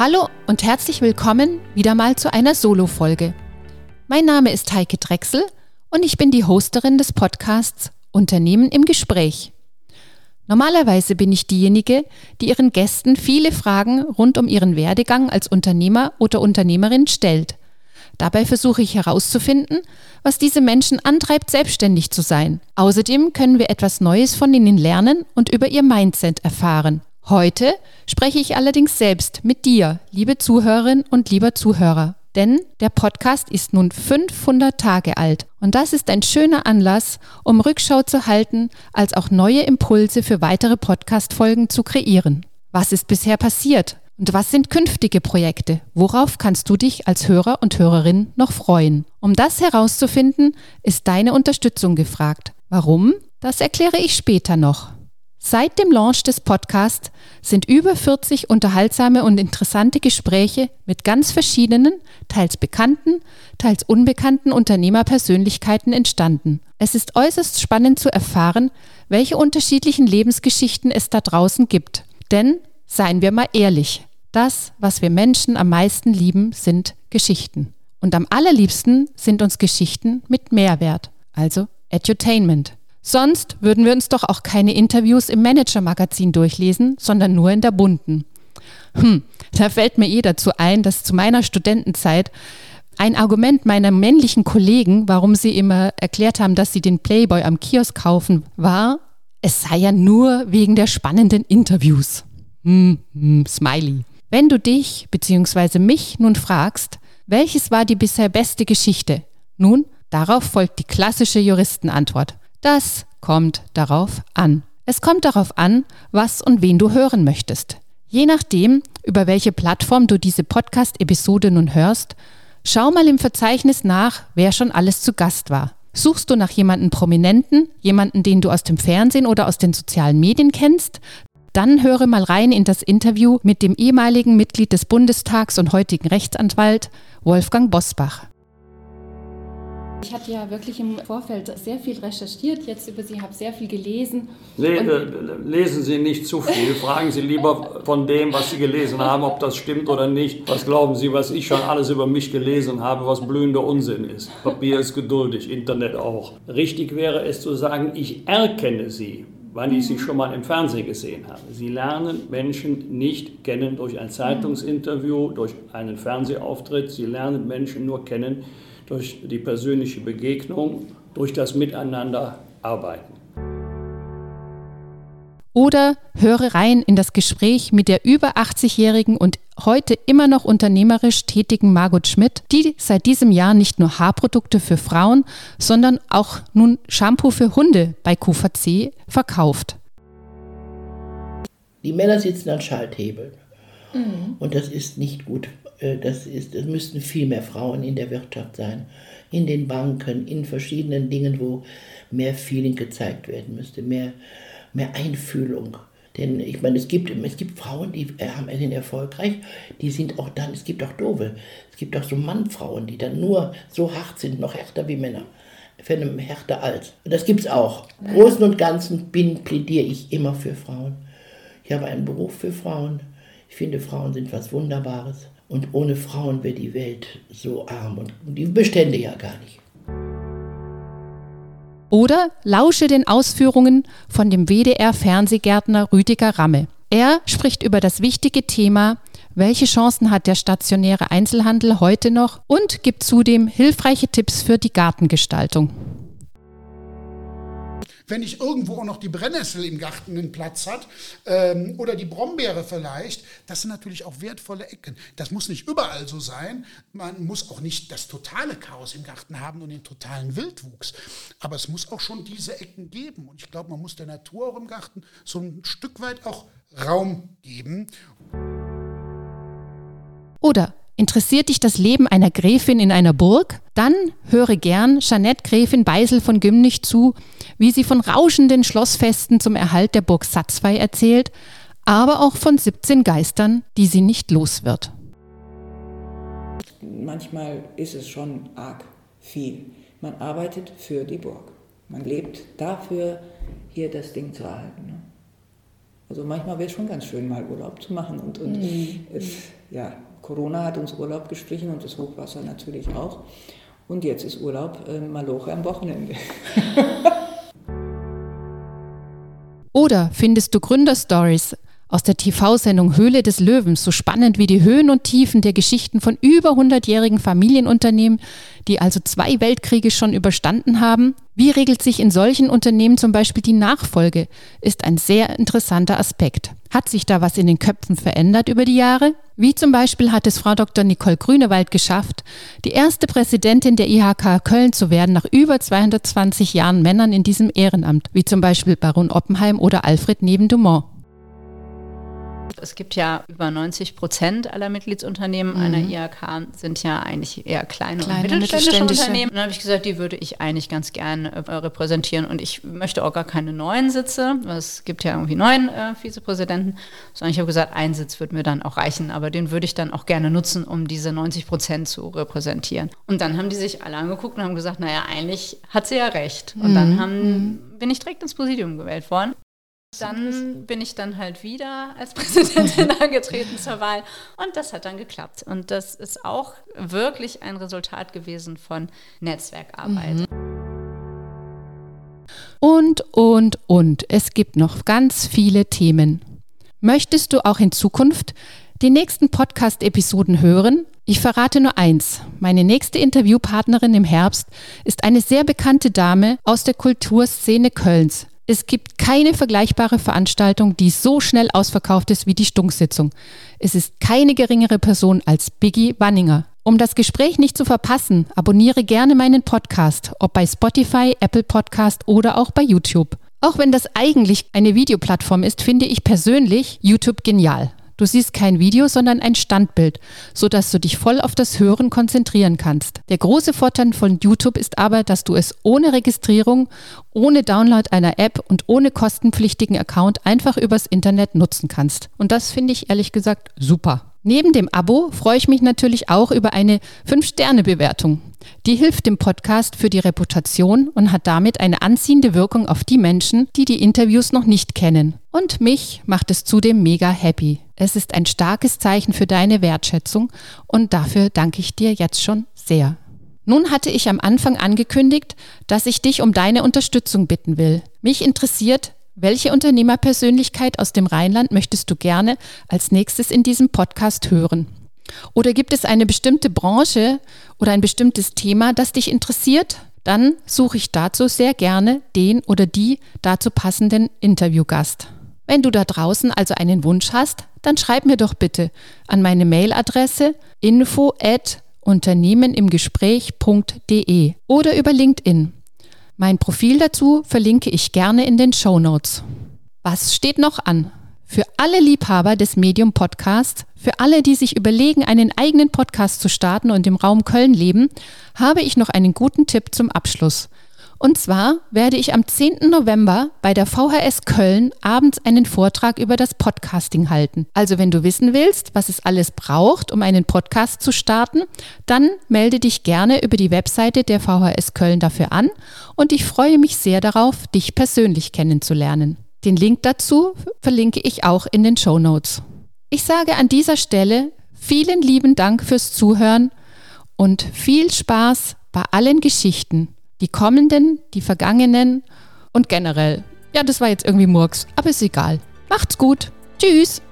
Hallo und herzlich willkommen wieder mal zu einer Solo-Folge. Mein Name ist Heike Drechsel und ich bin die Hosterin des Podcasts Unternehmen im Gespräch. Normalerweise bin ich diejenige, die ihren Gästen viele Fragen rund um ihren Werdegang als Unternehmer oder Unternehmerin stellt. Dabei versuche ich herauszufinden, was diese Menschen antreibt, selbstständig zu sein. Außerdem können wir etwas Neues von ihnen lernen und über ihr Mindset erfahren. Heute spreche ich allerdings selbst mit dir, liebe Zuhörerin und lieber Zuhörer. Denn der Podcast ist nun 500 Tage alt und das ist ein schöner Anlass, um Rückschau zu halten, als auch neue Impulse für weitere Podcast-Folgen zu kreieren. Was ist bisher passiert? Und was sind künftige Projekte? Worauf kannst du dich als Hörer und Hörerin noch freuen? Um das herauszufinden, ist deine Unterstützung gefragt. Warum? Das erkläre ich später noch. Seit dem Launch des Podcasts sind über 40 unterhaltsame und interessante Gespräche mit ganz verschiedenen, teils bekannten, teils unbekannten Unternehmerpersönlichkeiten entstanden. Es ist äußerst spannend zu erfahren, welche unterschiedlichen Lebensgeschichten es da draußen gibt. Denn, seien wir mal ehrlich, das, was wir Menschen am meisten lieben, sind Geschichten. Und am allerliebsten sind uns Geschichten mit Mehrwert, also Edutainment. Sonst würden wir uns doch auch keine Interviews im Manager-Magazin durchlesen, sondern nur in der bunten. Hm, da fällt mir eh dazu ein, dass zu meiner Studentenzeit ein Argument meiner männlichen Kollegen, warum sie immer erklärt haben, dass sie den Playboy am Kiosk kaufen, war, es sei ja nur wegen der spannenden Interviews. Hm, hm, Smiley. Wenn du dich bzw. mich nun fragst, welches war die bisher beste Geschichte? Nun, darauf folgt die klassische Juristenantwort. Das kommt darauf an. Es kommt darauf an, was und wen du hören möchtest. Je nachdem, über welche Plattform du diese Podcast-Episode nun hörst, schau mal im Verzeichnis nach, wer schon alles zu Gast war. Suchst du nach jemandem Prominenten, jemanden, den du aus dem Fernsehen oder aus den sozialen Medien kennst, dann höre mal rein in das Interview mit dem ehemaligen Mitglied des Bundestags und heutigen Rechtsanwalt Wolfgang Bosbach. Ich hatte ja wirklich im Vorfeld sehr viel recherchiert, jetzt über Sie, habe sehr viel gelesen. Le äh, lesen Sie nicht zu viel, fragen Sie lieber von dem, was Sie gelesen haben, ob das stimmt oder nicht. Was glauben Sie, was ich schon alles über mich gelesen habe, was blühender Unsinn ist? Papier ist geduldig, Internet auch. Richtig wäre es zu sagen, ich erkenne Sie weil ich sie schon mal im Fernsehen gesehen habe. Sie lernen Menschen nicht kennen durch ein Zeitungsinterview, durch einen Fernsehauftritt. Sie lernen Menschen nur kennen, durch die persönliche Begegnung, durch das Miteinander arbeiten. Oder höre rein in das Gespräch mit der über 80-jährigen und heute immer noch unternehmerisch tätigen Margot Schmidt, die seit diesem Jahr nicht nur Haarprodukte für Frauen, sondern auch nun Shampoo für Hunde bei QVC verkauft. Die Männer sitzen an Schalthebeln. Mhm. Und das ist nicht gut äh, das ist, es müssten viel mehr Frauen in der Wirtschaft sein, in den Banken, in verschiedenen Dingen, wo mehr Feeling gezeigt werden müsste, mehr, mehr Einfühlung. Denn ich meine, es gibt, es gibt Frauen, die haben sind erfolgreich, die sind auch dann, es gibt auch doofe, es gibt auch so Mannfrauen, die dann nur so hart sind, noch härter wie Männer. Für eine härter als. Und das gibt es auch. Im Großen und Ganzen bin, plädiere ich immer für Frauen. Ich habe einen Beruf für Frauen. Ich finde, Frauen sind was Wunderbares. Und ohne Frauen wäre die Welt so arm und die bestände ja gar nicht. Oder lausche den Ausführungen von dem WDR-Fernsehgärtner Rüdiger Ramme. Er spricht über das wichtige Thema, welche Chancen hat der stationäre Einzelhandel heute noch und gibt zudem hilfreiche Tipps für die Gartengestaltung wenn nicht irgendwo auch noch die Brennnessel im Garten einen Platz hat ähm, oder die Brombeere vielleicht, das sind natürlich auch wertvolle Ecken. Das muss nicht überall so sein. Man muss auch nicht das totale Chaos im Garten haben und den totalen Wildwuchs. Aber es muss auch schon diese Ecken geben. Und ich glaube, man muss der Natur auch im Garten so ein Stück weit auch Raum geben. Oder Interessiert dich das Leben einer Gräfin in einer Burg? Dann höre gern Jeanette Gräfin Beisel von Gümnich zu, wie sie von rauschenden Schlossfesten zum Erhalt der Burg Satzwey erzählt, aber auch von 17 Geistern, die sie nicht los wird. Manchmal ist es schon arg viel. Man arbeitet für die Burg. Man lebt dafür, hier das Ding zu erhalten. Ne? Also manchmal wäre es schon ganz schön, mal Urlaub zu machen. Und, und mhm. es, ja, Corona hat uns Urlaub gestrichen und das Hochwasser natürlich auch. Und jetzt ist Urlaub äh, Maloche am Wochenende. Oder findest du Gründerstories aus der TV-Sendung Höhle des Löwens so spannend wie die Höhen und Tiefen der Geschichten von über 100-jährigen Familienunternehmen, die also zwei Weltkriege schon überstanden haben? Wie regelt sich in solchen Unternehmen zum Beispiel die Nachfolge? Ist ein sehr interessanter Aspekt. Hat sich da was in den Köpfen verändert über die Jahre? Wie zum Beispiel hat es Frau Dr. Nicole Grünewald geschafft, die erste Präsidentin der IHK Köln zu werden nach über 220 Jahren Männern in diesem Ehrenamt, wie zum Beispiel Baron Oppenheim oder Alfred Neben-Dumont. Es gibt ja über 90 Prozent aller Mitgliedsunternehmen mhm. einer IHK sind ja eigentlich eher kleine, kleine und mittelständische, mittelständische Unternehmen. Und dann habe ich gesagt, die würde ich eigentlich ganz gerne äh, repräsentieren und ich möchte auch gar keine neuen Sitze. Es gibt ja irgendwie neun äh, Vizepräsidenten, sondern ich habe gesagt, ein Sitz würde mir dann auch reichen, aber den würde ich dann auch gerne nutzen, um diese 90 Prozent zu repräsentieren. Und dann haben die sich alle angeguckt und haben gesagt, naja, eigentlich hat sie ja recht. Und mhm. dann haben, mhm. bin ich direkt ins Präsidium gewählt worden. Dann bin ich dann halt wieder als Präsidentin angetreten zur Wahl und das hat dann geklappt. Und das ist auch wirklich ein Resultat gewesen von Netzwerkarbeit. Mhm. Und, und, und. Es gibt noch ganz viele Themen. Möchtest du auch in Zukunft die nächsten Podcast-Episoden hören? Ich verrate nur eins. Meine nächste Interviewpartnerin im Herbst ist eine sehr bekannte Dame aus der Kulturszene Kölns. Es gibt keine vergleichbare Veranstaltung, die so schnell ausverkauft ist wie die Stunksitzung. Es ist keine geringere Person als Biggie Wanninger. Um das Gespräch nicht zu verpassen, abonniere gerne meinen Podcast, ob bei Spotify, Apple Podcast oder auch bei YouTube. Auch wenn das eigentlich eine Videoplattform ist, finde ich persönlich YouTube genial. Du siehst kein Video, sondern ein Standbild, sodass du dich voll auf das Hören konzentrieren kannst. Der große Vorteil von YouTube ist aber, dass du es ohne Registrierung, ohne Download einer App und ohne kostenpflichtigen Account einfach übers Internet nutzen kannst. Und das finde ich ehrlich gesagt super. Neben dem Abo freue ich mich natürlich auch über eine 5-Sterne-Bewertung. Die hilft dem Podcast für die Reputation und hat damit eine anziehende Wirkung auf die Menschen, die die Interviews noch nicht kennen. Und mich macht es zudem mega happy. Es ist ein starkes Zeichen für deine Wertschätzung und dafür danke ich dir jetzt schon sehr. Nun hatte ich am Anfang angekündigt, dass ich dich um deine Unterstützung bitten will. Mich interessiert, welche Unternehmerpersönlichkeit aus dem Rheinland möchtest du gerne als nächstes in diesem Podcast hören? Oder gibt es eine bestimmte Branche oder ein bestimmtes Thema, das dich interessiert? Dann suche ich dazu sehr gerne den oder die dazu passenden Interviewgast. Wenn du da draußen also einen Wunsch hast, dann schreib mir doch bitte an meine Mailadresse info at unternehmenimgespräch.de oder über LinkedIn. Mein Profil dazu verlinke ich gerne in den Show Notes. Was steht noch an? Für alle Liebhaber des Medium Podcasts, für alle, die sich überlegen, einen eigenen Podcast zu starten und im Raum Köln leben, habe ich noch einen guten Tipp zum Abschluss. Und zwar werde ich am 10. November bei der VHS Köln abends einen Vortrag über das Podcasting halten. Also wenn du wissen willst, was es alles braucht, um einen Podcast zu starten, dann melde dich gerne über die Webseite der VHS Köln dafür an und ich freue mich sehr darauf, dich persönlich kennenzulernen. Den Link dazu verlinke ich auch in den Show Notes. Ich sage an dieser Stelle vielen lieben Dank fürs Zuhören und viel Spaß bei allen Geschichten die kommenden, die vergangenen und generell. Ja, das war jetzt irgendwie Murks, aber ist egal. Macht's gut. Tschüss.